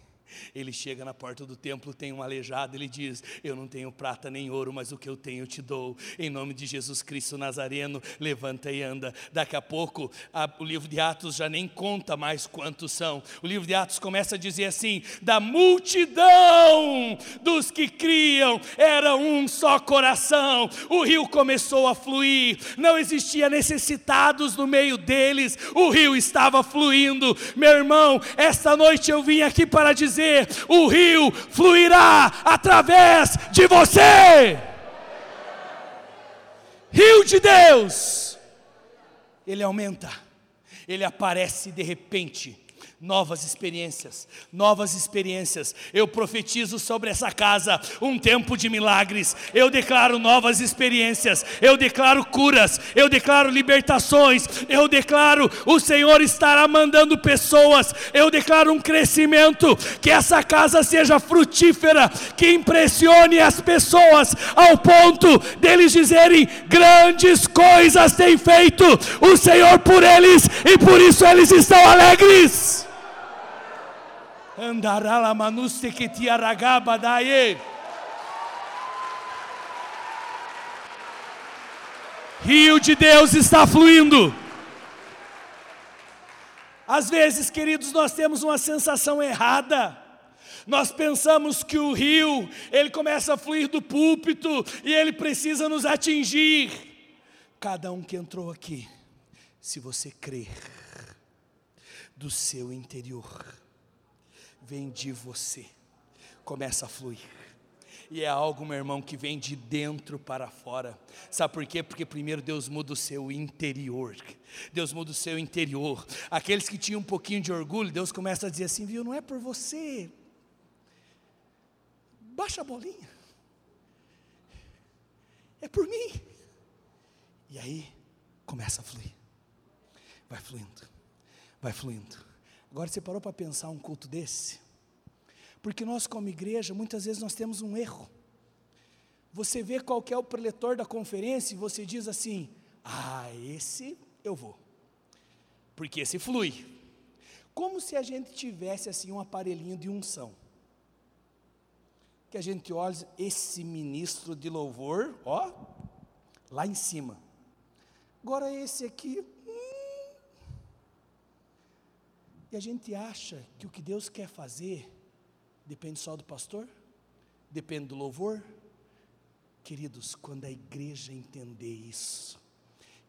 ele chega na porta do templo, tem um aleijado, ele diz: Eu não tenho prata nem ouro, mas o que eu tenho eu te dou. Em nome de Jesus Cristo Nazareno, levanta e anda. Daqui a pouco, a, o livro de Atos já nem conta mais quantos são. O livro de Atos começa a dizer assim: Da multidão dos que criam, era um só coração. O rio começou a fluir, não existia necessitados no meio deles, o rio estava fluindo. Meu irmão, esta noite eu vim aqui para dizer dizer: o rio fluirá através de você. Rio de Deus, ele aumenta, ele aparece de repente novas experiências, novas experiências. Eu profetizo sobre essa casa um tempo de milagres. Eu declaro novas experiências. Eu declaro curas. Eu declaro libertações. Eu declaro o Senhor estará mandando pessoas. Eu declaro um crescimento. Que essa casa seja frutífera, que impressione as pessoas ao ponto deles dizerem: grandes coisas tem feito o Senhor por eles e por isso eles estão alegres. Andarala manuste que te aragaba daí. Rio de Deus está fluindo. Às vezes, queridos, nós temos uma sensação errada. Nós pensamos que o rio, ele começa a fluir do púlpito e ele precisa nos atingir. Cada um que entrou aqui, se você crer do seu interior, vem de você, começa a fluir. e é algo, meu irmão, que vem de dentro para fora. Sabe por quê? Porque primeiro Deus muda o seu interior. Deus muda o seu interior. Aqueles que tinham um pouquinho de orgulho, Deus começa a dizer assim: viu, não é por você. Baixa a bolinha. É por mim. E aí começa a fluir. Vai fluindo. Vai fluindo. Agora você parou para pensar um culto desse? Porque nós, como igreja, muitas vezes nós temos um erro. Você vê qual é o preletor da conferência e você diz assim: Ah, esse eu vou. Porque esse flui. Como se a gente tivesse assim um aparelhinho de unção. Que a gente olha esse ministro de louvor, ó, lá em cima. Agora esse aqui, e a gente acha que o que Deus quer fazer Depende só do pastor? Depende do louvor? Queridos, quando a igreja entender isso,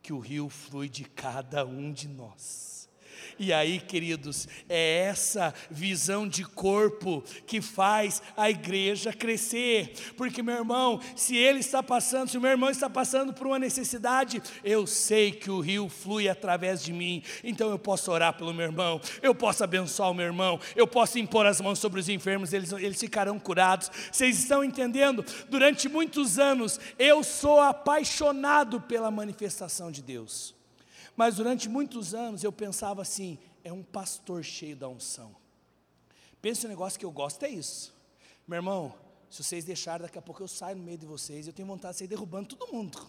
que o rio flui de cada um de nós, e aí, queridos, é essa visão de corpo que faz a igreja crescer. Porque, meu irmão, se ele está passando, se o meu irmão está passando por uma necessidade, eu sei que o rio flui através de mim. Então eu posso orar pelo meu irmão, eu posso abençoar o meu irmão, eu posso impor as mãos sobre os enfermos, eles, eles ficarão curados. Vocês estão entendendo? Durante muitos anos eu sou apaixonado pela manifestação de Deus. Mas durante muitos anos eu pensava assim: é um pastor cheio da unção. Pensa um negócio que eu gosto, é isso. Meu irmão, se vocês deixarem, daqui a pouco eu saio no meio de vocês, eu tenho vontade de sair derrubando todo mundo.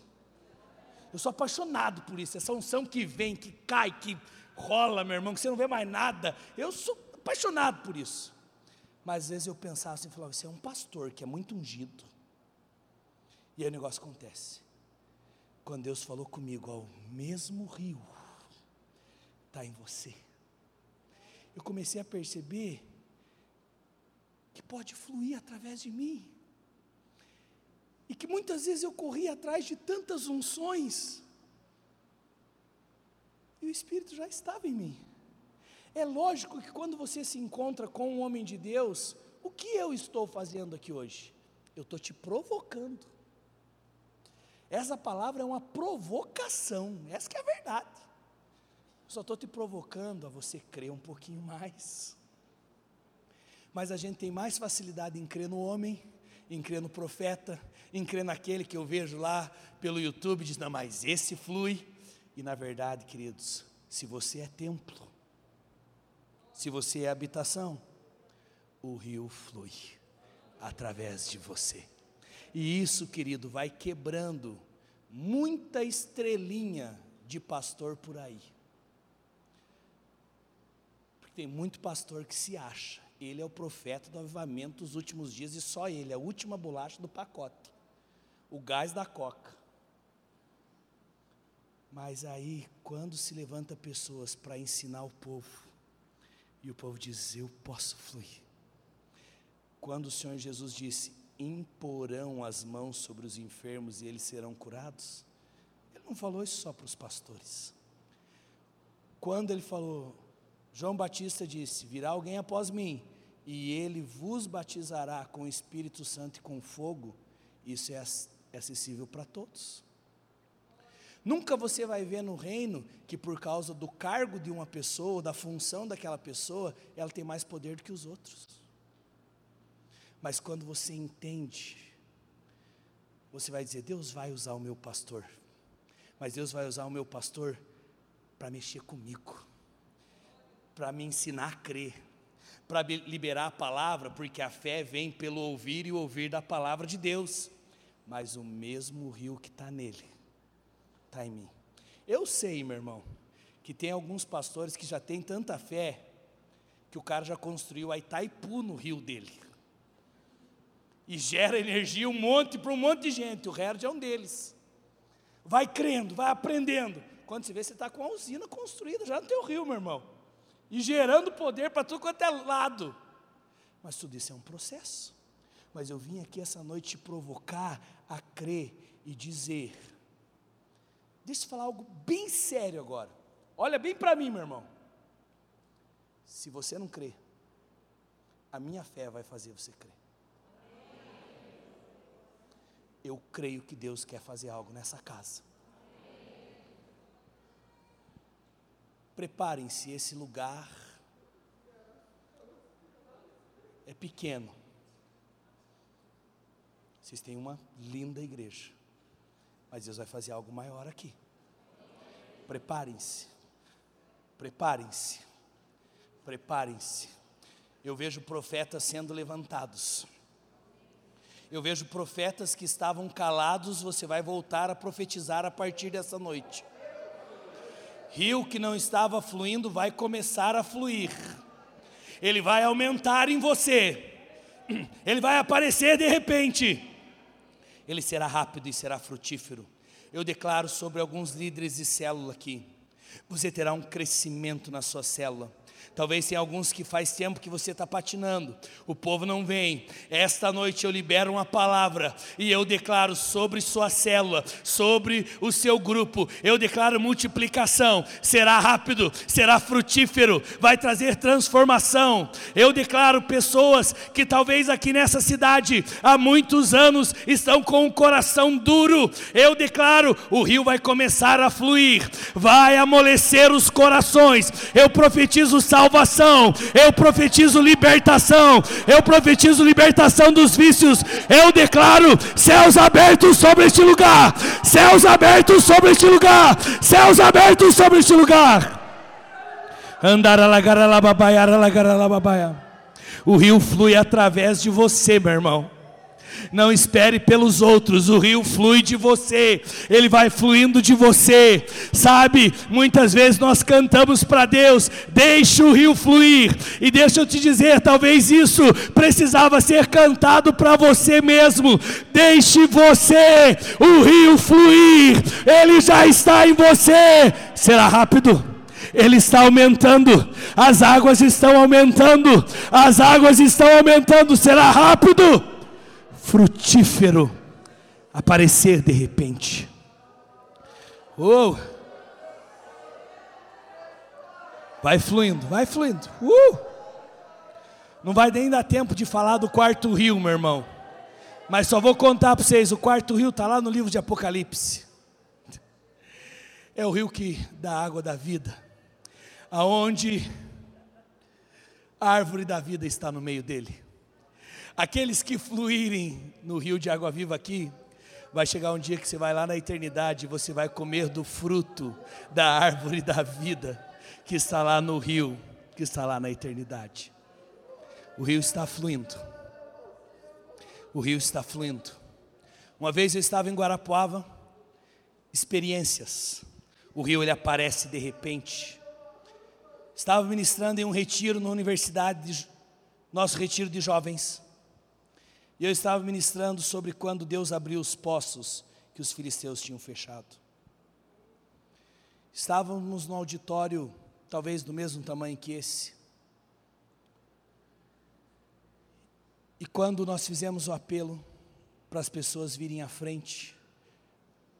Eu sou apaixonado por isso, essa unção que vem, que cai, que rola, meu irmão, que você não vê mais nada. Eu sou apaixonado por isso. Mas às vezes eu pensava assim, falava, você é um pastor que é muito ungido. E aí o negócio acontece. Quando Deus falou comigo, ao mesmo rio está em você. Eu comecei a perceber que pode fluir através de mim. E que muitas vezes eu corria atrás de tantas unções, e o Espírito já estava em mim. É lógico que quando você se encontra com um homem de Deus, o que eu estou fazendo aqui hoje? Eu estou te provocando. Essa palavra é uma provocação, essa que é a verdade. Só estou te provocando a você crer um pouquinho mais. Mas a gente tem mais facilidade em crer no homem, em crer no profeta, em crer naquele que eu vejo lá pelo YouTube, diz, não, mas esse flui. E na verdade, queridos, se você é templo, se você é habitação, o rio flui através de você. E isso, querido, vai quebrando muita estrelinha de pastor por aí. Porque tem muito pastor que se acha, ele é o profeta do avivamento dos últimos dias e só ele, a última bolacha do pacote, o gás da coca. Mas aí, quando se levanta pessoas para ensinar o povo, e o povo diz: Eu posso fluir. Quando o Senhor Jesus disse: imporão as mãos sobre os enfermos e eles serão curados. Ele não falou isso só para os pastores. Quando ele falou, João Batista disse: Virá alguém após mim, e ele vos batizará com o Espírito Santo e com fogo. Isso é, é acessível para todos. Nunca você vai ver no reino que, por causa do cargo de uma pessoa, da função daquela pessoa, ela tem mais poder do que os outros. Mas quando você entende, você vai dizer: Deus vai usar o meu pastor, mas Deus vai usar o meu pastor para mexer comigo, para me ensinar a crer, para liberar a palavra, porque a fé vem pelo ouvir e ouvir da palavra de Deus. Mas o mesmo rio que está nele, está em mim. Eu sei, meu irmão, que tem alguns pastores que já têm tanta fé, que o cara já construiu a Itaipu no rio dele e gera energia um monte para um monte de gente. O Herd é um deles. Vai crendo, vai aprendendo. Quando você vê, você está com a usina construída já no teu rio, meu irmão. E gerando poder para tudo quanto é lado. Mas tudo isso é um processo. Mas eu vim aqui essa noite te provocar a crer e dizer. Deixa eu falar algo bem sério agora. Olha bem para mim, meu irmão. Se você não crê, a minha fé vai fazer você crer. Eu creio que Deus quer fazer algo nessa casa. Preparem-se, esse lugar é pequeno. Vocês têm uma linda igreja, mas Deus vai fazer algo maior aqui. Preparem-se, preparem-se, preparem-se. Eu vejo profetas sendo levantados. Eu vejo profetas que estavam calados, você vai voltar a profetizar a partir dessa noite. Rio que não estava fluindo vai começar a fluir. Ele vai aumentar em você. Ele vai aparecer de repente. Ele será rápido e será frutífero. Eu declaro sobre alguns líderes de célula aqui. Você terá um crescimento na sua célula. Talvez tenha alguns que faz tempo que você está patinando, o povo não vem. Esta noite eu libero uma palavra e eu declaro sobre sua célula, sobre o seu grupo, eu declaro multiplicação. Será rápido, será frutífero, vai trazer transformação. Eu declaro pessoas que talvez aqui nessa cidade há muitos anos estão com o coração duro. Eu declaro, o rio vai começar a fluir, vai amolecer os corações. Eu profetizo salvação. Eu profetizo libertação, eu profetizo libertação dos vícios, eu declaro céus abertos sobre este lugar, céus abertos sobre este lugar, céus abertos sobre este lugar. O rio flui através de você, meu irmão. Não espere pelos outros, o rio flui de você, ele vai fluindo de você, sabe? Muitas vezes nós cantamos para Deus, deixa o rio fluir, e deixa eu te dizer, talvez isso precisava ser cantado para você mesmo. Deixe você, o rio fluir, ele já está em você. Será rápido? ele está aumentando, as águas estão aumentando, as águas estão aumentando, será rápido frutífero aparecer de repente. Oh! Vai fluindo, vai fluindo. Uh! Não vai nem dar tempo de falar do quarto rio, meu irmão. Mas só vou contar para vocês: o quarto rio está lá no livro de Apocalipse. É o rio que dá água da vida, aonde a árvore da vida está no meio dele. Aqueles que fluírem no rio de água viva aqui, vai chegar um dia que você vai lá na eternidade, você vai comer do fruto da árvore da vida que está lá no rio, que está lá na eternidade. O rio está fluindo. O rio está fluindo. Uma vez eu estava em Guarapuava, experiências. O rio ele aparece de repente. Estava ministrando em um retiro na universidade, de, nosso retiro de jovens. E eu estava ministrando sobre quando Deus abriu os poços que os filisteus tinham fechado. Estávamos no auditório, talvez do mesmo tamanho que esse. E quando nós fizemos o apelo para as pessoas virem à frente,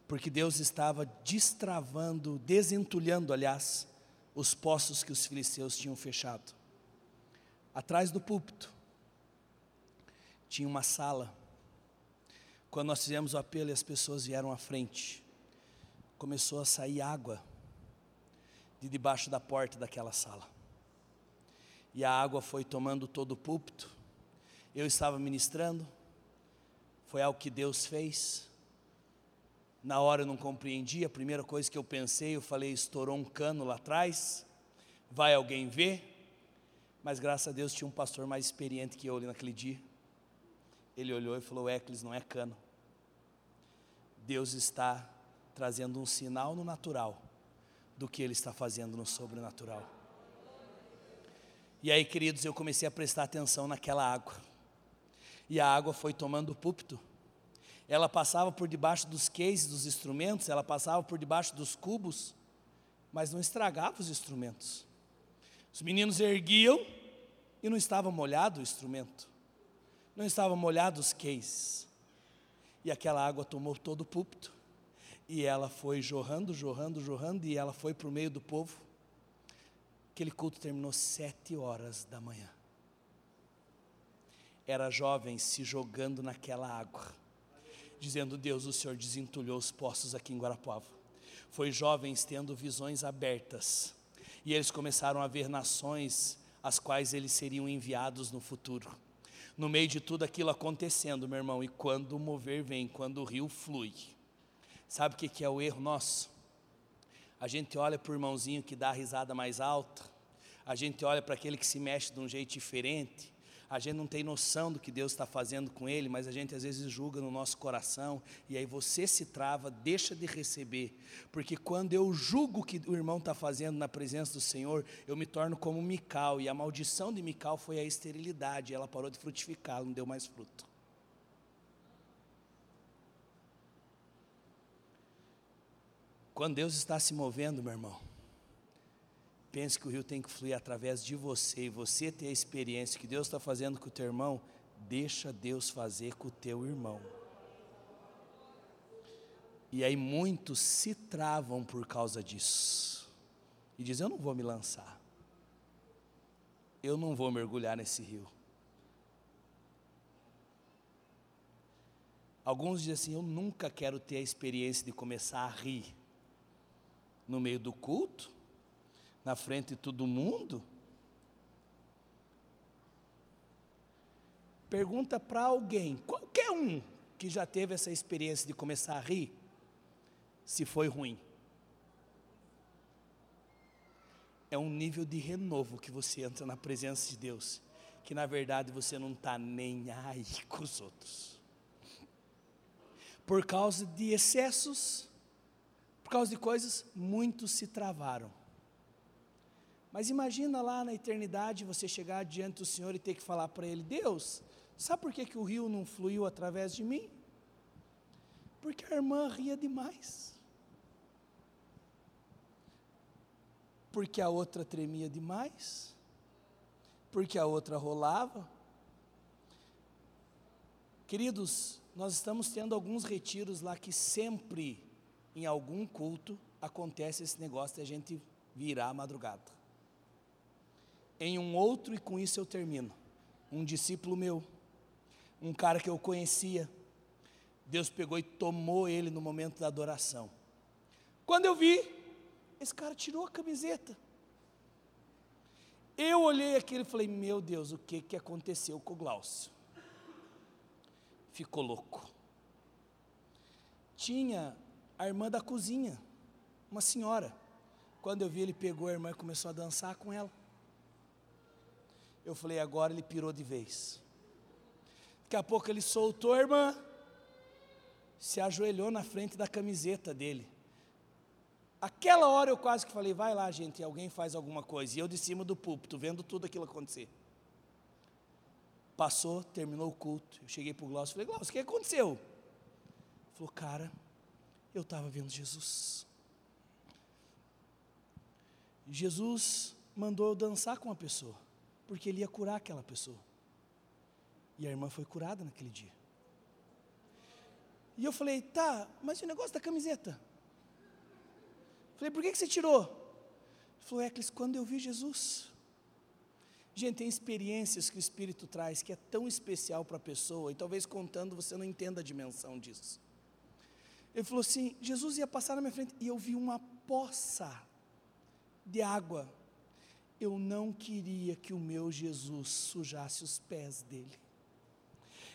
porque Deus estava destravando, desentulhando, aliás, os poços que os filisteus tinham fechado. Atrás do púlpito, tinha uma sala. Quando nós fizemos o apelo e as pessoas vieram à frente, começou a sair água de debaixo da porta daquela sala. E a água foi tomando todo o púlpito. Eu estava ministrando, foi algo que Deus fez. Na hora eu não compreendi, a primeira coisa que eu pensei, eu falei, estourou um cano lá atrás, vai alguém ver? Mas graças a Deus tinha um pastor mais experiente que eu ali naquele dia. Ele olhou e falou: Eclis, não é cano. Deus está trazendo um sinal no natural do que Ele está fazendo no sobrenatural. E aí, queridos, eu comecei a prestar atenção naquela água. E a água foi tomando o púlpito. Ela passava por debaixo dos cases dos instrumentos, ela passava por debaixo dos cubos, mas não estragava os instrumentos. Os meninos erguiam e não estava molhado o instrumento não estavam molhados os cases. E aquela água tomou todo o púlpito. E ela foi jorrando, jorrando, jorrando, e ela foi para o meio do povo. Aquele culto terminou sete horas da manhã. Era jovens se jogando naquela água. dizendo: Deus, o Senhor desentulhou os poços aqui em Guarapuava. Foi jovens tendo visões abertas, e eles começaram a ver nações às quais eles seriam enviados no futuro. No meio de tudo aquilo acontecendo, meu irmão, e quando o mover vem, quando o rio flui, sabe o que é o erro nosso? A gente olha para o irmãozinho que dá a risada mais alta, a gente olha para aquele que se mexe de um jeito diferente, a gente não tem noção do que Deus está fazendo com ele, mas a gente às vezes julga no nosso coração, e aí você se trava, deixa de receber, porque quando eu julgo o que o irmão está fazendo na presença do Senhor, eu me torno como Mical, e a maldição de Mical foi a esterilidade, ela parou de frutificar, não deu mais fruto. Quando Deus está se movendo, meu irmão, Pense que o rio tem que fluir através de você e você ter a experiência que Deus está fazendo com o teu irmão, deixa Deus fazer com o teu irmão. E aí muitos se travam por causa disso. E dizem: Eu não vou me lançar. Eu não vou mergulhar nesse rio. Alguns dizem assim: Eu nunca quero ter a experiência de começar a rir no meio do culto na frente de todo mundo? Pergunta para alguém, qualquer um que já teve essa experiência de começar a rir, se foi ruim. É um nível de renovo que você entra na presença de Deus, que na verdade você não está nem aí com os outros. Por causa de excessos, por causa de coisas, muitos se travaram. Mas imagina lá na eternidade você chegar diante do Senhor e ter que falar para Ele: Deus, sabe por que, que o rio não fluiu através de mim? Porque a irmã ria demais. Porque a outra tremia demais. Porque a outra rolava. Queridos, nós estamos tendo alguns retiros lá que sempre, em algum culto, acontece esse negócio de a gente virar a madrugada em um outro, e com isso eu termino. Um discípulo meu, um cara que eu conhecia, Deus pegou e tomou ele no momento da adoração. Quando eu vi, esse cara tirou a camiseta. Eu olhei aquilo e falei: Meu Deus, o que, que aconteceu com o Glaucio? Ficou louco. Tinha a irmã da cozinha, uma senhora. Quando eu vi, ele pegou a irmã e começou a dançar com ela. Eu falei, agora ele pirou de vez. Daqui a pouco ele soltou irmã, se ajoelhou na frente da camiseta dele. Aquela hora eu quase que falei, vai lá, gente, alguém faz alguma coisa. E eu de cima do púlpito, vendo tudo aquilo acontecer. Passou, terminou o culto. Eu cheguei para o Glaucio e falei, Glaucio, o que aconteceu? Ele falou, cara, eu estava vendo Jesus. Jesus mandou eu dançar com uma pessoa porque ele ia curar aquela pessoa. E a irmã foi curada naquele dia. E eu falei, tá, mas o negócio da camiseta? Falei, por que, que você tirou? Ele falou, Eclis, quando eu vi Jesus. Gente, tem experiências que o Espírito traz que é tão especial para a pessoa, e talvez contando você não entenda a dimensão disso. Ele falou assim: Jesus ia passar na minha frente e eu vi uma poça de água eu não queria que o meu Jesus sujasse os pés dele.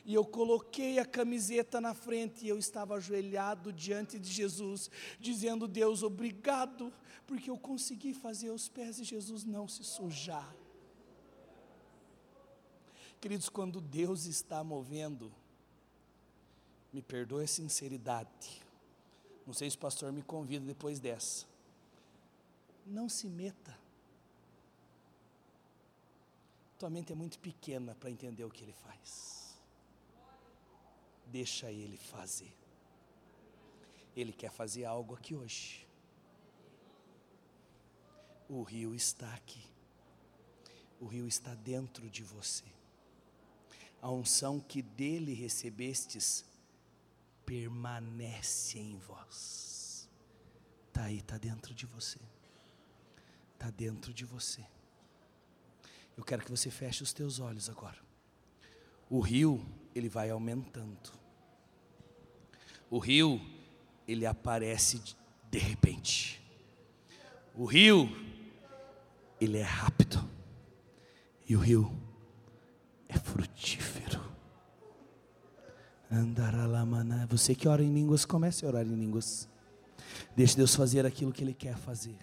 E eu coloquei a camiseta na frente e eu estava ajoelhado diante de Jesus, dizendo: Deus, obrigado, porque eu consegui fazer os pés de Jesus não se sujar. Queridos, quando Deus está movendo, me perdoe a sinceridade. Não sei se o pastor me convida depois dessa. Não se meta tua mente é muito pequena para entender o que ele faz. Deixa ele fazer. Ele quer fazer algo aqui hoje. O rio está aqui. O rio está dentro de você. A unção que dele recebestes permanece em vós. Está aí, está dentro de você. Está dentro de você. Eu quero que você feche os teus olhos agora. O rio, ele vai aumentando. O rio, ele aparece de repente. O rio, ele é rápido. E o rio é frutífero. Andaralamana. Você que ora em línguas, comece a orar em línguas. Deixe Deus fazer aquilo que Ele quer fazer.